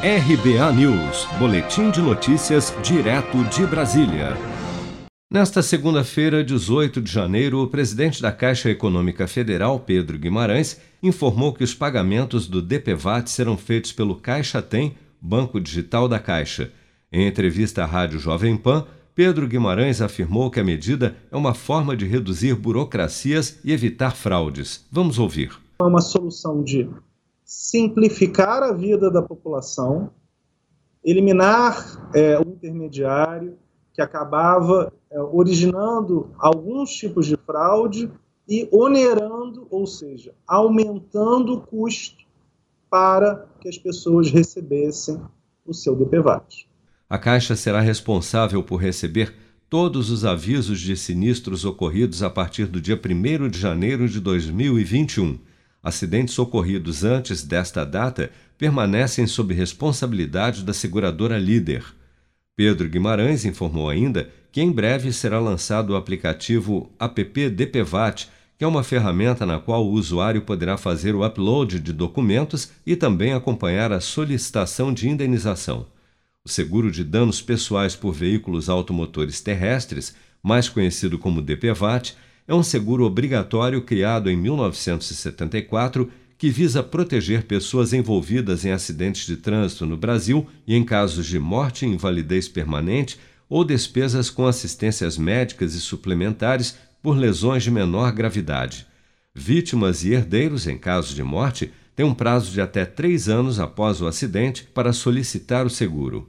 RBA News, Boletim de Notícias, direto de Brasília. Nesta segunda-feira, 18 de janeiro, o presidente da Caixa Econômica Federal, Pedro Guimarães, informou que os pagamentos do DPVAT serão feitos pelo Caixa Tem, Banco Digital da Caixa. Em entrevista à Rádio Jovem Pan, Pedro Guimarães afirmou que a medida é uma forma de reduzir burocracias e evitar fraudes. Vamos ouvir. É uma solução de simplificar a vida da população, eliminar é, o intermediário que acabava é, originando alguns tipos de fraude e onerando, ou seja, aumentando o custo para que as pessoas recebessem o seu DPVAT. A Caixa será responsável por receber todos os avisos de sinistros ocorridos a partir do dia 1 de janeiro de 2021 Acidentes ocorridos antes desta data permanecem sob responsabilidade da seguradora líder. Pedro Guimarães informou ainda que em breve será lançado o aplicativo app DPVAT, que é uma ferramenta na qual o usuário poderá fazer o upload de documentos e também acompanhar a solicitação de indenização. O seguro de danos pessoais por veículos automotores terrestres, mais conhecido como DPVAT, é um seguro obrigatório criado em 1974 que visa proteger pessoas envolvidas em acidentes de trânsito no Brasil e em casos de morte invalidez permanente ou despesas com assistências médicas e suplementares por lesões de menor gravidade. Vítimas e herdeiros, em caso de morte, têm um prazo de até três anos após o acidente para solicitar o seguro.